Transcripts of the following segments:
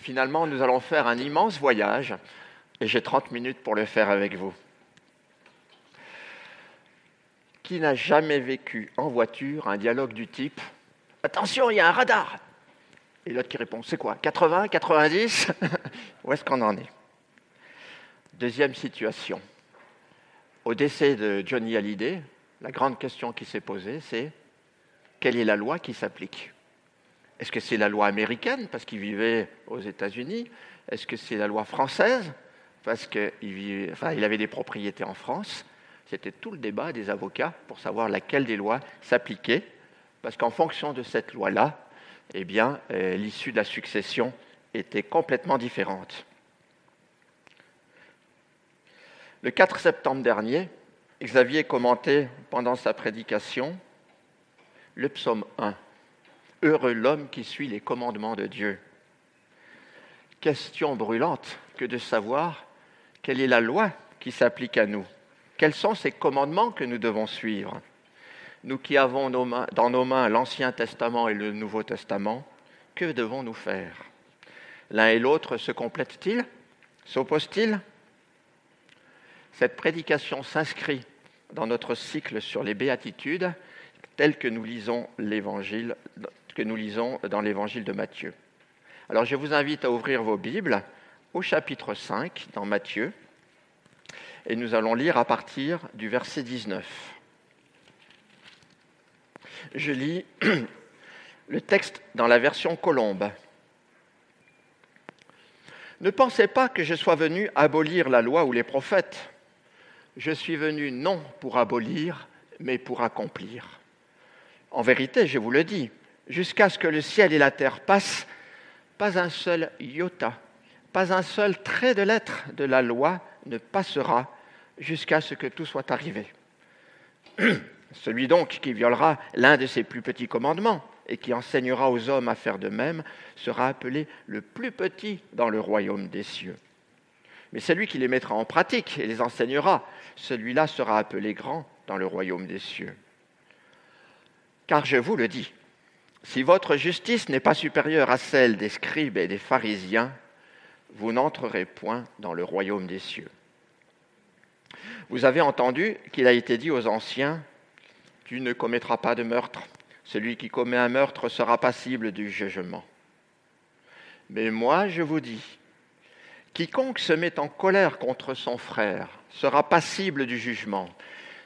finalement, nous allons faire un immense voyage et j'ai 30 minutes pour le faire avec vous. Qui n'a jamais vécu en voiture un dialogue du type Attention, il y a un radar Et l'autre qui répond C'est quoi 80 90 Où est-ce qu'on en est? Deuxième situation. Au décès de Johnny Hallyday, la grande question qui s'est posée, c'est quelle est la loi qui s'applique? Est-ce que c'est la loi américaine parce qu'il vivait aux États-Unis? Est-ce que c'est la loi française parce qu'il avait des propriétés en France? C'était tout le débat des avocats pour savoir laquelle des lois s'appliquait, parce qu'en fonction de cette loi-là, eh bien, euh, l'issue de la succession était complètement différente. Le 4 septembre dernier, Xavier commentait pendant sa prédication le psaume 1. Heureux l'homme qui suit les commandements de Dieu. Question brûlante que de savoir quelle est la loi qui s'applique à nous. Quels sont ces commandements que nous devons suivre? Nous qui avons dans nos mains l'Ancien Testament et le Nouveau Testament, que devons-nous faire? L'un et l'autre se complètent-ils? S'opposent-ils? Cette prédication s'inscrit dans notre cycle sur les béatitudes tel que nous lisons l'évangile que nous lisons dans l'évangile de Matthieu. Alors je vous invite à ouvrir vos Bibles au chapitre 5 dans Matthieu et nous allons lire à partir du verset 19. Je lis le texte dans la version colombe. Ne pensez pas que je sois venu abolir la loi ou les prophètes je suis venu non pour abolir, mais pour accomplir. En vérité, je vous le dis, jusqu'à ce que le ciel et la terre passent, pas un seul iota, pas un seul trait de lettre de la loi ne passera jusqu'à ce que tout soit arrivé. Celui donc qui violera l'un de ces plus petits commandements et qui enseignera aux hommes à faire de même sera appelé le plus petit dans le royaume des cieux. Mais celui qui les mettra en pratique et les enseignera, celui-là sera appelé grand dans le royaume des cieux. Car je vous le dis, si votre justice n'est pas supérieure à celle des scribes et des pharisiens, vous n'entrerez point dans le royaume des cieux. Vous avez entendu qu'il a été dit aux anciens, Tu ne commettras pas de meurtre, celui qui commet un meurtre sera passible du jugement. Mais moi je vous dis, Quiconque se met en colère contre son frère sera passible du jugement.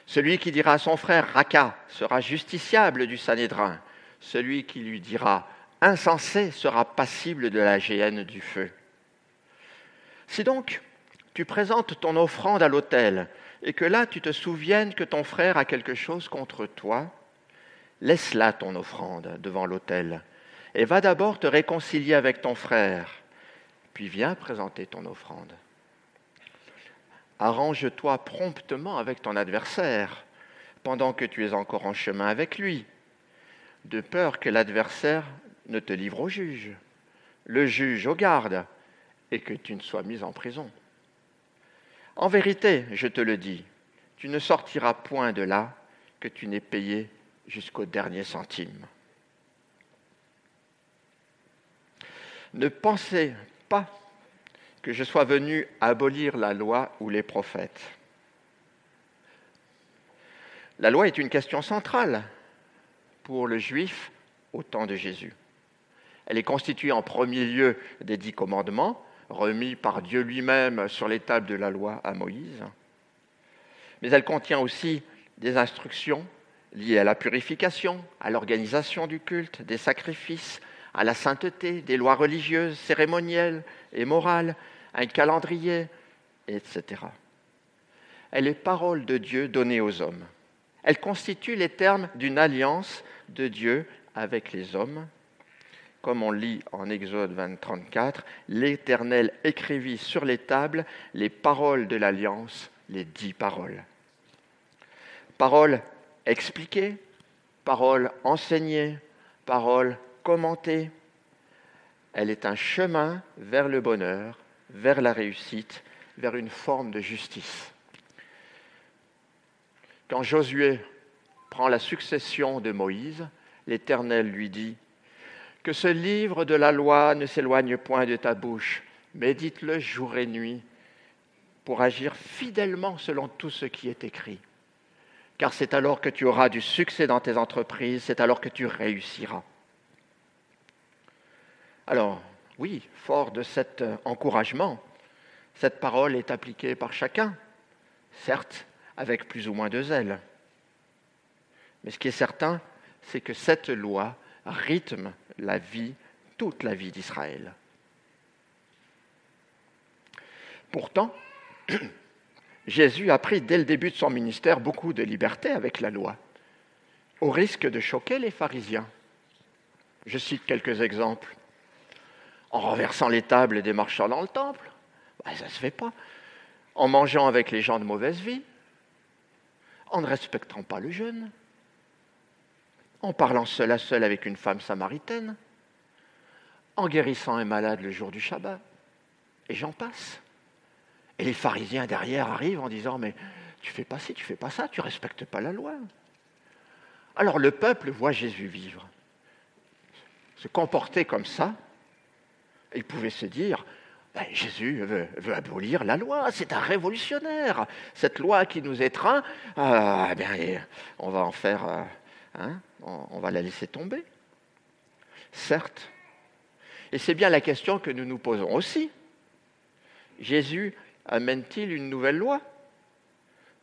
Celui qui dira à son frère Raka sera justiciable du Sanhédrin. Celui qui lui dira insensé sera passible de la géhenne du feu. Si donc tu présentes ton offrande à l'autel et que là tu te souviennes que ton frère a quelque chose contre toi, laisse là ton offrande devant l'autel et va d'abord te réconcilier avec ton frère puis viens présenter ton offrande. Arrange-toi promptement avec ton adversaire pendant que tu es encore en chemin avec lui, de peur que l'adversaire ne te livre au juge, le juge au garde, et que tu ne sois mis en prison. En vérité, je te le dis, tu ne sortiras point de là que tu n'aies payé jusqu'au dernier centime. Ne pensez pas que je sois venu abolir la loi ou les prophètes. La loi est une question centrale pour le juif au temps de Jésus. Elle est constituée en premier lieu des dix commandements remis par Dieu lui-même sur les tables de la loi à Moïse. Mais elle contient aussi des instructions liées à la purification, à l'organisation du culte, des sacrifices, à la sainteté, des lois religieuses, cérémonielles et morales, un calendrier, etc. Elle est parole de Dieu donnée aux hommes. Elle constitue les termes d'une alliance de Dieu avec les hommes. Comme on lit en Exode 20, 34, l'Éternel écrivit sur les tables les paroles de l'alliance, les dix paroles. Paroles expliquées, paroles enseignées, paroles commentée. Elle est un chemin vers le bonheur, vers la réussite, vers une forme de justice. Quand Josué la succession de Moïse, l'Éternel lui dit, que ce livre de la loi ne s'éloigne point de ta bouche. Médite-le jour et nuit pour agir fidèlement selon tout ce qui est écrit. Car c'est alors que tu auras du succès dans tes entreprises, c'est alors que tu réussiras. Alors, oui, fort de cet encouragement, cette parole est appliquée par chacun, certes avec plus ou moins de zèle. Mais ce qui est certain, c'est que cette loi rythme la vie, toute la vie d'Israël. Pourtant, Jésus a pris dès le début de son ministère beaucoup de liberté avec la loi, au risque de choquer les pharisiens. Je cite quelques exemples. En renversant les tables des marchands dans le temple, ben, ça ne se fait pas. En mangeant avec les gens de mauvaise vie, en ne respectant pas le jeûne, en parlant seul à seul avec une femme samaritaine, en guérissant un malade le jour du Shabbat, et j'en passe. Et les pharisiens derrière arrivent en disant Mais tu fais pas ci, tu fais pas ça, tu respectes pas la loi. Alors le peuple voit Jésus vivre, se comporter comme ça. il pouvait se dire ben, Jésus veut, abolir la loi, c'est un révolutionnaire. Cette loi qui nous étreint, euh, bien, on va en faire. Euh, Hein, on va la laisser tomber. Certes. Et c'est bien la question que nous nous posons aussi. Jésus amène-t-il une nouvelle loi?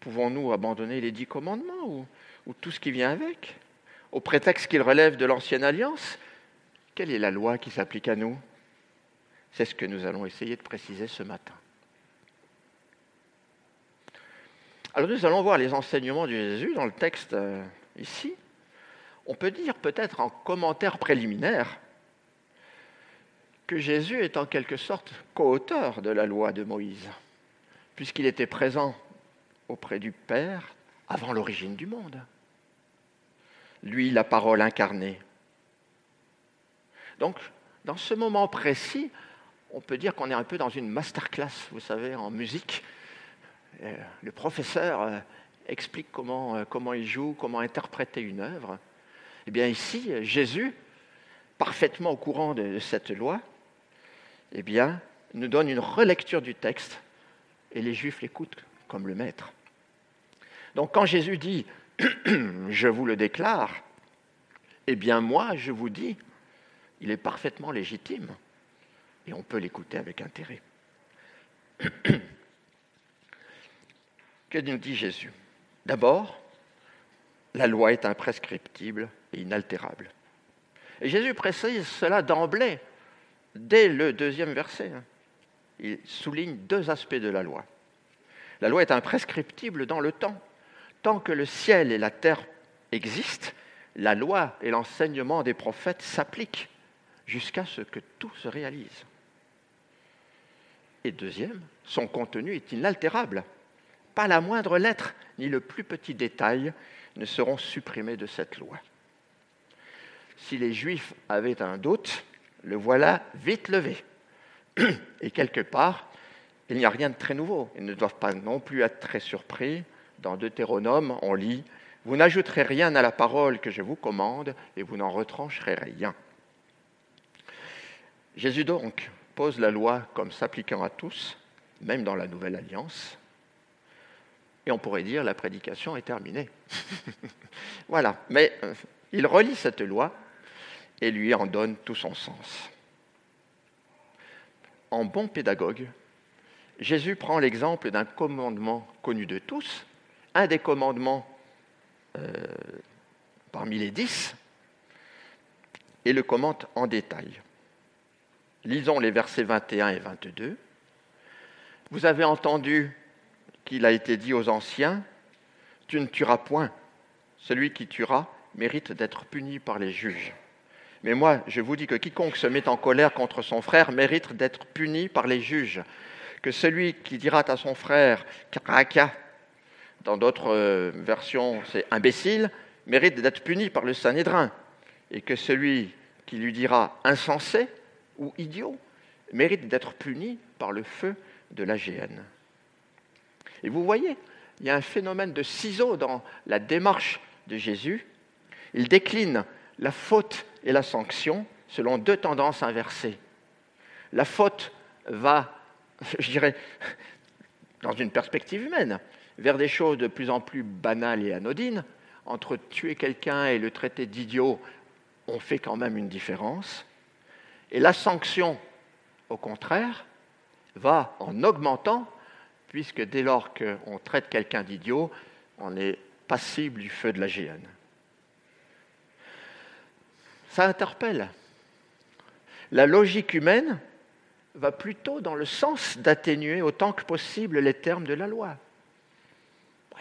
Pouvons-nous abandonner les dix commandements ou, ou, tout ce qui vient avec? Au prétexte qu'il relève de l'ancienne alliance Quelle est la loi qui s'applique à nous? C'est ce que nous allons essayer de préciser ce matin. Alors nous allons voir les enseignements de Jésus dans le texte euh, ici on peut dire peut-être en commentaire préliminaire que Jésus est en quelque sorte co-auteur de la loi de Moïse, puisqu'il était présent auprès du Père avant l'origine du monde. Lui, la parole incarnée. Donc, dans ce moment précis, on peut dire qu'on est un peu dans une masterclass, vous savez, en musique. Euh, le professeur euh, explique comment, euh, comment il joue, comment interpréter une œuvre. Eh bien ici, Jésus, parfaitement au courant de cette loi, eh bien, nous donne une relecture du texte et les Juifs l'écoutent comme le maître. Donc quand Jésus dit je vous le déclare, eh bien moi je vous dis, il est parfaitement légitime et on peut l'écouter avec intérêt. que nous dit Jésus? D'abord, la loi est imprescriptible et inaltérable. Et Jésus précise cela d'emblée, dès le deuxième verset. Hein. Il souligne deux aspects de la loi. La loi est imprescriptible dans le temps. Tant que le ciel et la terre existent, la loi et l'enseignement des prophètes s'appliquent jusqu'à ce que tout se réalise. Et deuxième, son contenu est inaltérable. Pas la moindre lettre ni le plus petit détail ne seront supprimés de cette loi. Si les Juifs avaient un doute, le voilà vite levé. Et quelque part, il n'y a rien de très nouveau. Ils ne doivent pas non plus être très surpris. Dans Deutéronome, on lit Vous n'ajouterez rien à la parole que je vous commande, et vous n'en retrancherez rien. Jésus donc pose la loi comme s'appliquant à tous, même dans la nouvelle alliance, et on pourrait dire la prédication est terminée. voilà, mais euh, il relit cette loi et lui en donne tout son sens. En bon pédagogue, Jésus prend l'exemple d'un commandement connu de tous, un des commandements euh, parmi les dix, et le commente en détail. Lisons les versets 21 et 22. Vous avez entendu qu'il a été dit aux anciens, Tu ne tueras point. Celui qui tuera mérite d'être puni par les juges. Mais moi, je vous dis que quiconque se met en colère contre son frère mérite d'être puni par les juges. Que celui qui dira à son frère Karaka, dans d'autres euh, versions c'est imbécile, mérite d'être puni par le Sanhédrin. Et que celui qui lui dira insensé ou idiot mérite d'être puni par le feu de la géhenne. Et vous voyez, il y a un phénomène de ciseaux dans la démarche de Jésus. Il décline la faute et la sanction selon deux tendances inversées. La faute va, je dirais, dans une perspective humaine, vers des choses de plus en plus banales et anodines. Entre tuer quelqu'un et le traiter d'idiot, on fait quand même une différence. Et la sanction, au contraire, va en augmentant, puisque dès lors qu'on traite quelqu'un d'idiot, on est passible du feu de la géhenne. Ça interpelle. La logique humaine va plutôt dans le sens d'atténuer autant que possible les termes de la loi.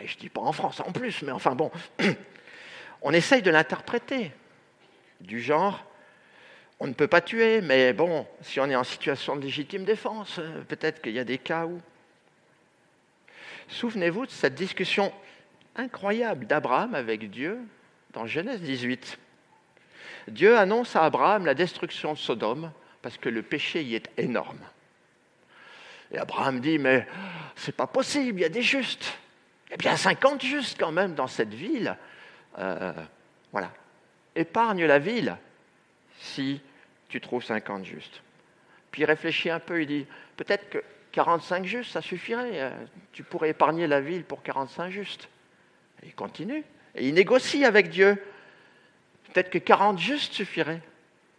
je ne dis pas en France en plus, mais enfin bon, on essaye de l'interpréter du genre, on ne peut pas tuer, mais bon, si on est en situation de légitime défense, euh, peut-être qu'il y a des cas où. Souvenez-vous de cette discussion incroyable d'Abraham avec Dieu dans Genèse 18. Dieu annonce à Abraham la destruction de Sodome parce que le péché y est énorme. Et Abraham dit, mais c'est pas possible, il y a des justes. Il y a bien 50 justes quand même dans cette ville. Euh, voilà. Épargne la ville si tu trouves 50 justes. Puis il réfléchit un peu, il dit, peut-être que 45 justes, ça suffirait. Euh, tu pourrais épargner la ville pour 45 justes. Et il continue. Et il négocie avec Dieu. Peut-être que 40 justes suffiraient.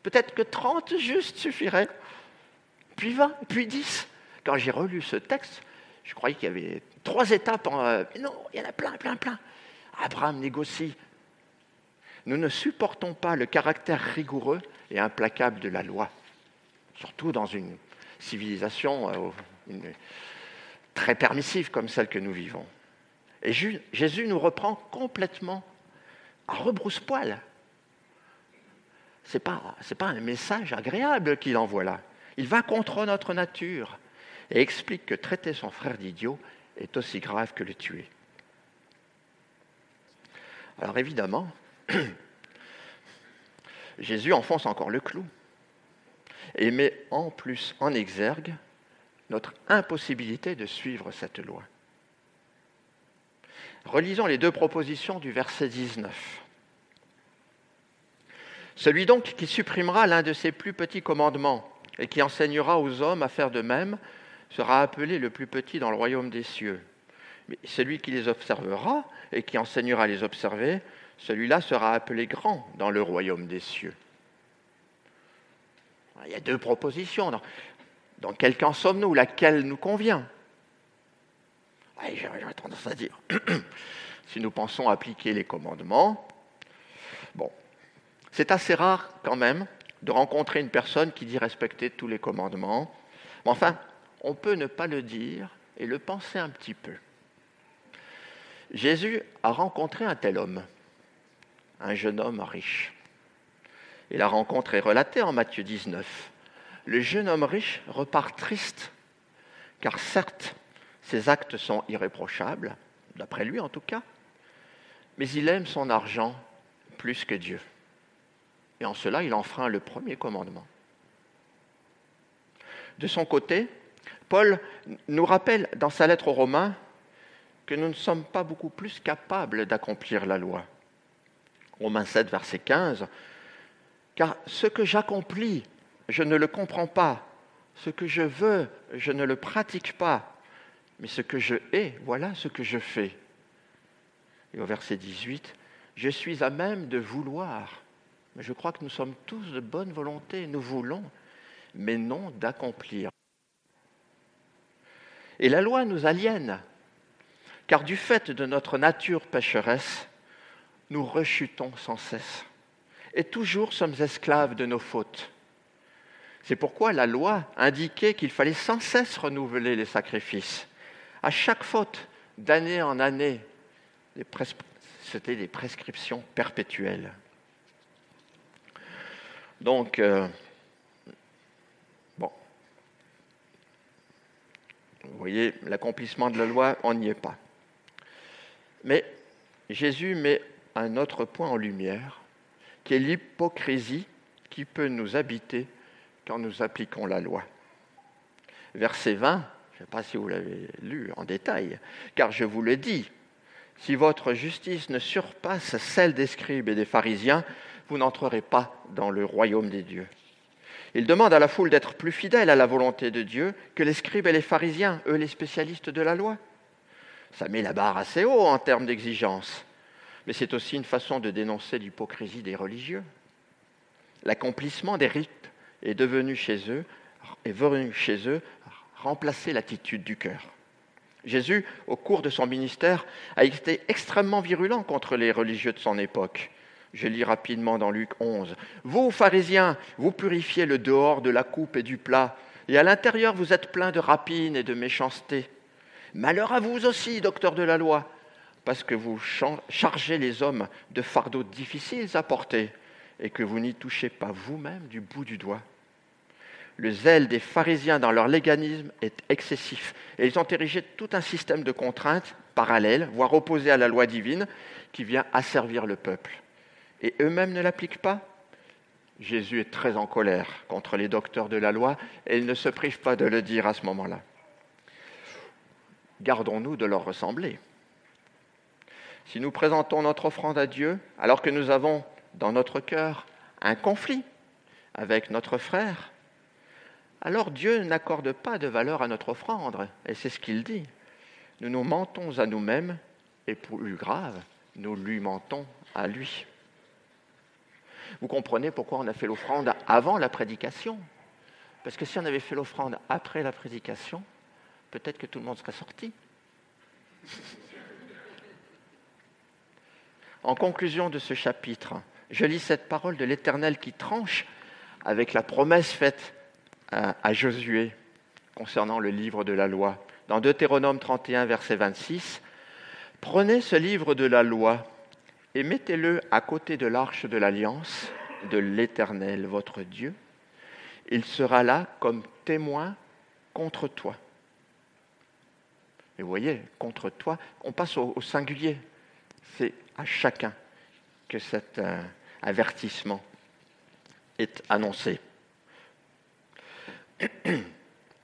Peut-être que 30 justes suffiraient. Puis 20, puis 10. Quand j'ai relu ce texte, je croyais qu'il y avait trois étapes. Euh, non, il y en a plein, plein, plein. Abraham négocie. Nous ne supportons pas le caractère rigoureux et implacable de la loi, surtout dans une civilisation euh, très permissive comme celle que nous vivons. Et Jésus nous reprend complètement à rebrousse-poil. Ce n'est pas, un message agréable qu'il envoie là. Il va contre notre nature et explique que traiter son frère d'idiot est aussi grave que le tuer. Alors évidemment, Jésus enfonce encore le clou et met en plus en exergue notre impossibilité de suivre cette loi. Relisons les deux propositions du verset 19. Celui donc qui supprimera l'un de ses plus petits commandements et qui enseignera aux hommes à faire de même sera appelé le plus petit dans le royaume des cieux. Mais celui qui les observera et qui enseignera à les observer, celui-là sera appelé grand dans le royaume des cieux. Il y a deux propositions. Dans, quel camp sommes-nous? Laquelle nous convient? J'aurais tendance à dire, si nous pensons appliquer les commandements, c'est assez rare quand même de rencontrer une personne qui dit respecter tous les commandements. Mais enfin, on peut ne pas le dire et le penser un petit peu. Jésus a rencontré un tel homme, un jeune homme riche. Et la rencontre est relatée en Matthieu 19. Le jeune homme riche repart triste, car certes, ses actes sont irréprochables, d'après lui en tout cas, mais il aime son argent plus que Dieu. Et en cela, il enfreint le premier commandement. De son côté, Paul nous rappelle dans sa lettre aux Romains que nous ne sommes pas beaucoup plus capables d'accomplir la loi. Romains 7, verset 15, car ce que j'accomplis, je ne le comprends pas. Ce que je veux, je ne le pratique pas mais ce que je hais, voilà ce que je fais. Et au verset 18, je suis à même de vouloir. Mais je crois que nous sommes tous de bonne volonté, nous voulons, mais non d'accomplir. Et la loi nous aliène, car du fait de notre nature pécheresse, nous rechutons sans cesse, et toujours sommes esclaves de nos fautes. C'est pourquoi la loi indiquait qu'il fallait sans cesse renouveler les sacrifices à chaque faute, d'année en année, c'était des prescriptions perpétuelles. Donc, euh, bon, vous voyez, l'accomplissement de la loi, on n'y est pas. Mais Jésus met un autre point en lumière, qui est l'hypocrisie qui peut nous habiter quand nous appliquons la loi. Verset 20, je ne sais pas si vous l'avez lu en détail, car je vous le dis, si votre justice ne surpasse celle des scribes et des pharisiens, vous n'entrerez pas dans le royaume des dieux. Il demande à la foule d'être plus fidèle à la volonté de Dieu que les scribes et les pharisiens, eux les spécialistes de la loi. Ça met la barre assez haut en termes d'exigence, mais c'est aussi une façon de dénoncer l'hypocrisie des religieux. L'accomplissement des rites est devenu chez eux, est venu chez eux remplacer l'attitude du cœur. Jésus, au cours de son ministère, a été extrêmement virulent contre les religieux de son époque. Je lis rapidement dans Luc 11. Vous, pharisiens, vous purifiez le dehors de la coupe et du plat, et à l'intérieur vous êtes pleins de rapines et de méchanceté. Malheur à vous aussi, docteurs de la loi, parce que vous chargez les hommes de fardeaux difficiles à porter, et que vous n'y touchez pas vous-même du bout du doigt. Le zèle des pharisiens dans leur léganisme est excessif, et ils ont érigé tout un système de contraintes parallèles, voire opposées à la loi divine, qui vient asservir le peuple et eux-mêmes ne l'appliquent pas? Jésus est très en colère contre les docteurs de la loi et il ne se prive pas de le dire à ce moment-là. Gardons-nous de leur ressembler. Si nous présentons notre offrande à Dieu alors que nous avons dans notre cœur un conflit avec notre frère, alors Dieu n'accorde pas de valeur à notre offrande, et c'est ce qu'il dit. Nous nous mentons à nous-mêmes, et plus grave, nous lui mentons à lui. Vous comprenez pourquoi on a fait l'offrande avant la prédication? Parce que si on avait fait l'offrande après la prédication, peut-être que tout le monde serait sorti. En conclusion de ce chapitre, je lis cette parole de l'Éternel qui tranche avec la promesse faite à, Josué concernant le livre de la loi. Dans Deutéronome 31, verset 26, Prenez ce livre de la loi et mettez-le à côté de l'arche de l'alliance de l'Éternel, votre Dieu. Il sera là comme témoin contre toi. Et voyez, contre toi, on passe au, singulier. C'est à chacun que cet euh, avertissement est annoncé.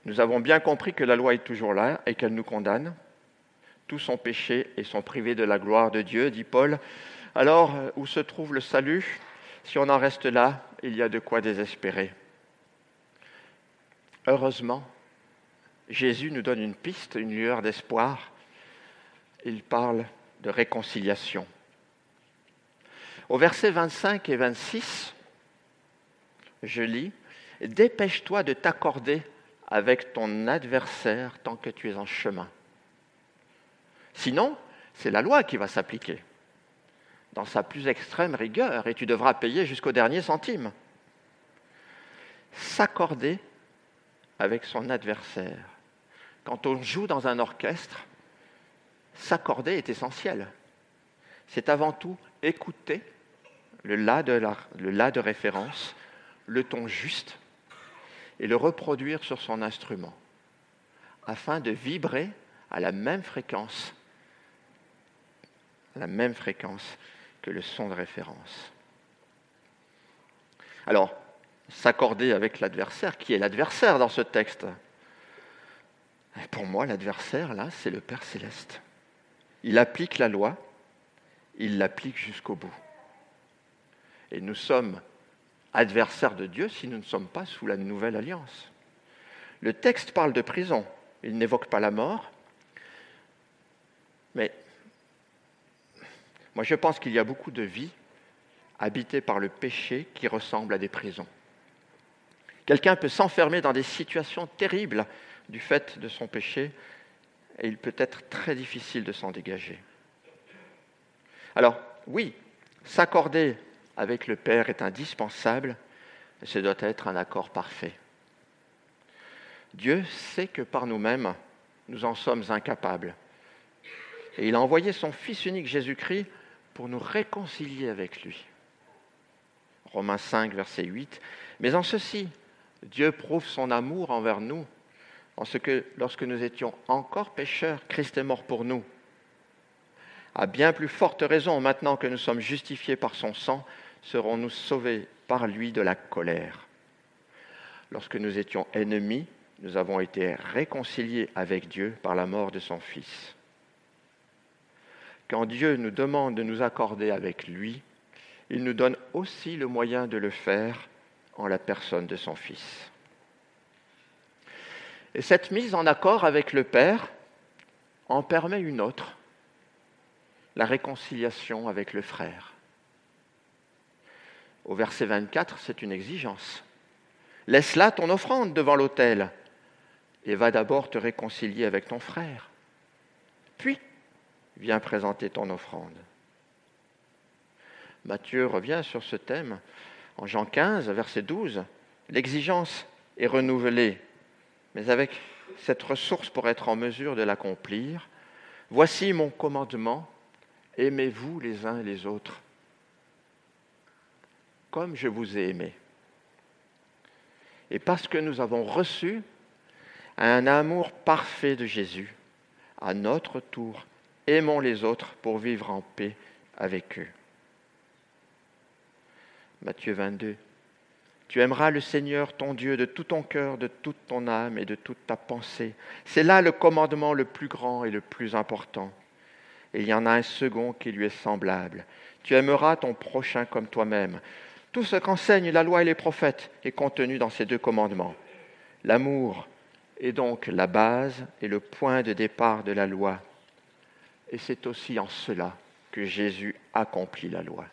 Nous avons bien compris que la loi est toujours là et qu'elle nous condamne. Tous sont péchés et sont privés de la gloire de Dieu, dit Paul alors, euh, où se trouve le salut? Si on en reste là, il y a de quoi désespérer. Heureusement, Jésus nous donne une piste, une lueur d'espoir. Il parle de réconciliation. Au verset 25 et 26, je lis, Dépêche-toi de t'accorder avec ton adversaire tant que tu es en chemin. Sinon, c'est la loi qui va s'appliquer dans sa plus extrême rigueur, et tu devras payer jusqu'au dernier centime. S'accorder avec son adversaire. Quand on joue dans un orchestre, s'accorder est essentiel. C'est avant tout écouter le la, de référence, le ton juste, et le reproduire sur son instrument, afin de vibrer à la même fréquence, à la même fréquence que le son de référence. Alors, s'accorder avec l'adversaire, qui est l'adversaire dans ce texte? Pour moi, l'adversaire, là, c'est le Père céleste. Il applique la loi, il l'applique jusqu'au bout. Et nous sommes adversaires de Dieu si nous ne sommes pas sous la nouvelle alliance. Le texte parle de prison, il n'évoque pas la mort, mais moi, je pense qu'il y a beaucoup de vies habitées par le péché qui ressemblent à des prisons. Quelqu'un peut s'enfermer dans des situations terribles du fait de son péché et il peut être très difficile de s'en dégager. Alors, oui, s'accorder avec le Père est indispensable, mais ce doit être un accord parfait. Dieu sait que par nous-mêmes, nous en sommes incapables. Et il a envoyé son Fils unique Jésus-Christ pour nous réconcilier avec lui. Romains 5, verset 8. Mais en ceci, Dieu prouve son amour envers nous, en ce que lorsque nous étions encore pécheurs, Christ est mort pour nous. À bien plus forte raison, maintenant que nous sommes justifiés par son sang, serons-nous sauvés par lui de la colère. Lorsque nous étions ennemis, nous avons été réconciliés avec Dieu par la mort de son Fils. Quand Dieu nous demande de nous accorder avec lui, il nous donne aussi le moyen de le faire en la personne de son Fils. Et cette mise en accord avec le Père en permet une autre, la réconciliation avec le frère. Au verset 24, c'est une exigence. Laisse là ton offrande devant l'autel et va d'abord te réconcilier avec ton frère. Puis, viens présenter ton offrande. Matthieu revient sur ce thème en Jean 15, verset 12. L'exigence est renouvelée, mais avec cette ressource pour être en mesure de l'accomplir. Voici mon commandement, aimez-vous les uns les autres, comme je vous ai aimé. Et parce que nous avons reçu un amour parfait de Jésus, à notre tour, aimons les autres pour vivre en paix avec eux. Matthieu 22. Tu aimeras le Seigneur ton Dieu de tout ton cœur, de toute ton âme et de toute ta pensée. C'est là le commandement le plus grand et le plus important. Il y en a un second qui lui est semblable. Tu aimeras ton prochain comme toi-même. Tout ce qu'enseignent la loi et les prophètes est contenu dans ces deux commandements. L'amour est donc la base et le point de départ de la loi. Et c'est aussi en cela que Jésus accomplit la loi.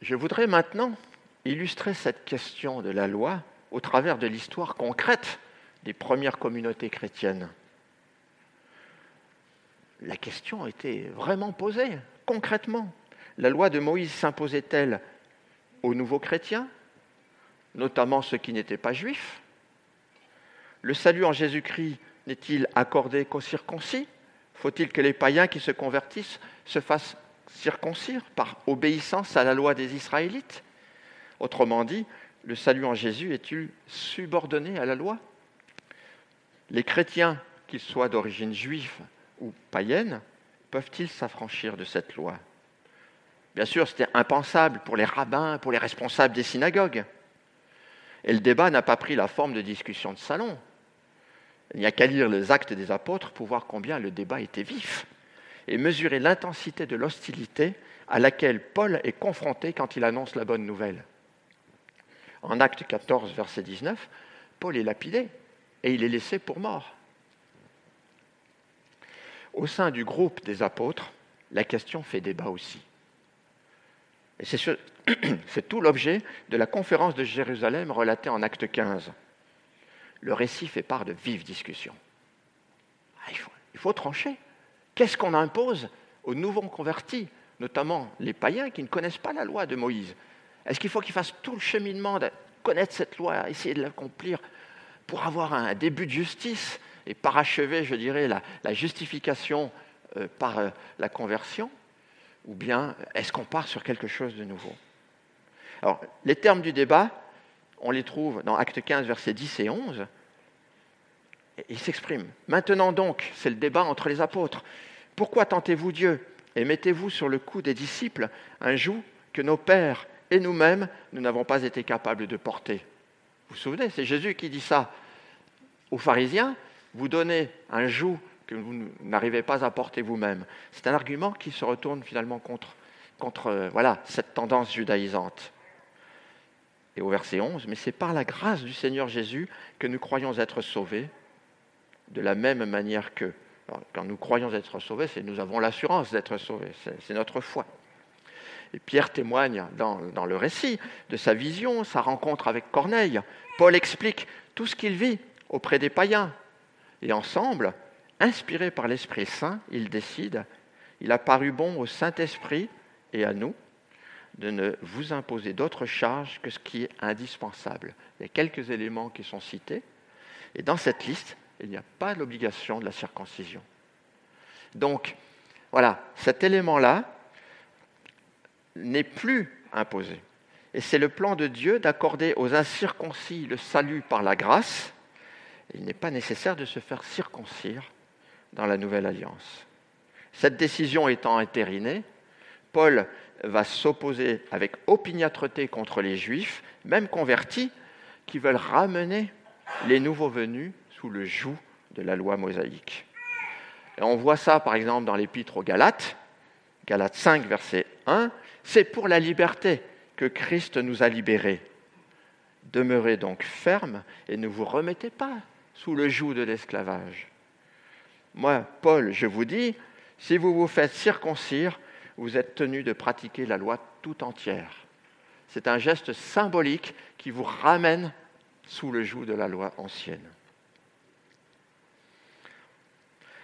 Je voudrais maintenant illustrer cette question de la loi au travers de l'histoire concrète des premières communautés chrétiennes. La question été vraiment posée, concrètement. La loi de Moïse s'imposait-elle aux nouveaux chrétiens, notamment ceux qui n'étaient pas juifs? Le salut en Jésus-Christ n'est-il accordé qu'aux circoncis Faut-il que les païens qui se convertissent se fassent circoncire par obéissance à la loi des Israélites Autrement dit, le salut en Jésus est-il subordonné à la loi Les chrétiens, qu'ils soient d'origine juive ou païenne, peuvent-ils s'affranchir de cette loi Bien sûr, c'était impensable pour les rabbins, pour les responsables des synagogues. Et le débat n'a pas pris la forme de discussion de salon. Il n'y a qu'à lire les actes des apôtres pour voir combien le débat était vif et mesurer l'intensité de l'hostilité à laquelle Paul est confronté quand il annonce la bonne nouvelle. En Acte 14, verset 19, Paul est lapidé et il est laissé pour mort. Au sein du groupe des apôtres, la question fait débat aussi. Et c'est tout l'objet de la conférence de Jérusalem relatée en Acte 15. Le récit fait part de vives discussions. Ah, il faut trancher. Qu'est-ce qu'on impose aux nouveaux convertis, notamment les païens qui ne connaissent pas la loi de Moïse? Est-ce qu'il faut qu'ils fassent tout le cheminement de connaître cette loi, essayer de l'accomplir pour avoir un début de justice et parachever, je dirais, la, justification euh, par euh, la conversion? Ou bien est-ce qu'on part sur quelque chose de nouveau? Alors, les termes du débat, on les trouve dans Acte 15, versets 10 et 11. Il s'exprime. Maintenant donc, c'est le débat entre les apôtres. Pourquoi tentez-vous Dieu et mettez-vous sur le cou des disciples un joug que nos pères et nous-mêmes, nous n'avons pas été capables de porter? Vous vous souvenez, c'est Jésus qui dit ça aux pharisiens, vous donnez un joug que vous n'arrivez pas à porter vous-même. C'est un argument qui se retourne finalement contre, contre euh, voilà, cette tendance judaïsante. Et au verset 11, mais c'est par la grâce du Seigneur Jésus que nous croyons être sauvés, de la même manière que quand nous croyons être sauvés, nous avons l'assurance d'être sauvés, c'est notre foi. Et Pierre témoigne dans, dans, le récit de sa vision, sa rencontre avec Corneille. Paul explique tout ce qu'il vit auprès des païens. Et ensemble, inspirés par l'Esprit Saint, ils décident, il a paru bon au Saint-Esprit et à nous de ne vous imposer d'autres charges que ce qui est indispensable. Il y a quelques éléments qui sont cités. Et dans cette liste, il n'y a pas l'obligation de la circoncision. Donc, voilà, cet élément-là n'est plus imposé. Et c'est le plan de Dieu d'accorder aux incirconcis le salut par la grâce. Il n'est pas nécessaire de se faire circoncire dans la nouvelle alliance. Cette décision étant intérinée, Paul va s'opposer avec opiniâtreté contre les juifs, même convertis, qui veulent ramener les nouveaux venus sous le joug de la loi mosaïque. Et on voit ça par exemple dans l'épître aux Galates, Galates 5, verset 1, C'est pour la liberté que Christ nous a libérés. Demeurez donc fermes et ne vous remettez pas sous le joug de l'esclavage. Moi, Paul, je vous dis, si vous vous faites circoncire, vous êtes tenu de pratiquer la loi tout entière. C'est un geste symbolique qui vous ramène sous le joug de la loi ancienne.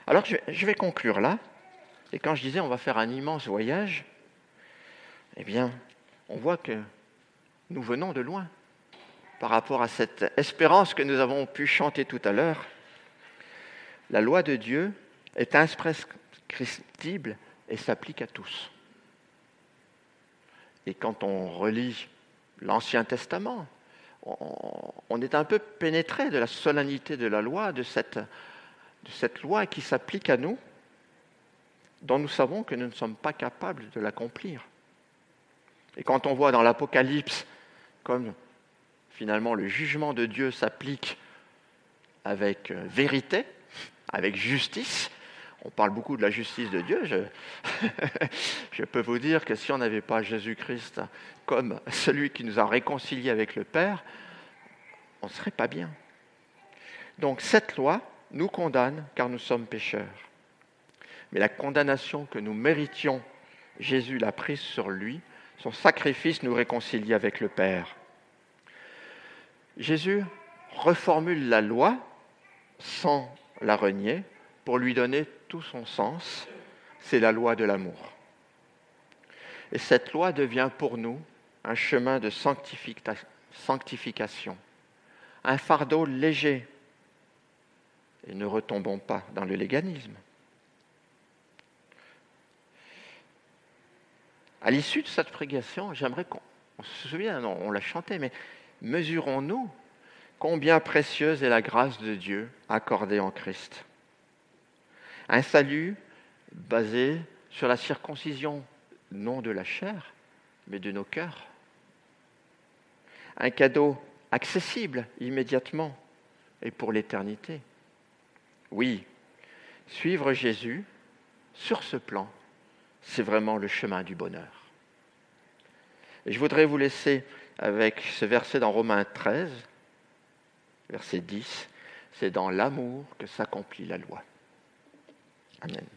Alors je vais conclure là. Et quand je disais on va faire un immense voyage, eh bien, on voit que nous venons de loin par rapport à cette espérance que nous avons pu chanter tout à l'heure. La loi de Dieu est imprescriptible et s'applique à tous. Et quand on relit l'Ancien Testament, on est un peu pénétré de la solennité de la loi, de cette, loi qui s'applique à nous, dont nous savons que nous ne sommes pas capables de l'accomplir. Et quand on voit dans l'Apocalypse comme finalement le jugement de Dieu s'applique avec euh, vérité, avec justice, on parle beaucoup de la justice de Dieu. Je, peux vous dire que si on n'avait pas Jésus-Christ comme celui qui nous a réconciliés avec le Père, on ne serait pas bien. Donc cette loi nous condamne car nous sommes pécheurs. Mais la condamnation que nous méritions, Jésus l'a prise sur lui. Son sacrifice nous réconcilie avec le Père. Jésus reformule la loi sans la renier pour lui donner tout son sens. C'est la loi de l'amour. Et cette loi devient pour nous un chemin de sanctification, un fardeau léger. Et ne retombons pas dans le léganisme. À l'issue de cette prédication, j'aimerais qu'on se souvienne, on l'a chanté, mais mesurons-nous combien précieuse est la grâce de Dieu accordée en Christ. Un salut basé sur la circoncision, non de la chair, mais de nos cœurs. Un cadeau accessible immédiatement et pour l'éternité. Oui, suivre Jésus sur ce plan, c'est vraiment le chemin du bonheur. Et je voudrais vous laisser avec ce verset dans Romains 13, verset 10, c'est dans l'amour que s'accomplit la loi. Amen.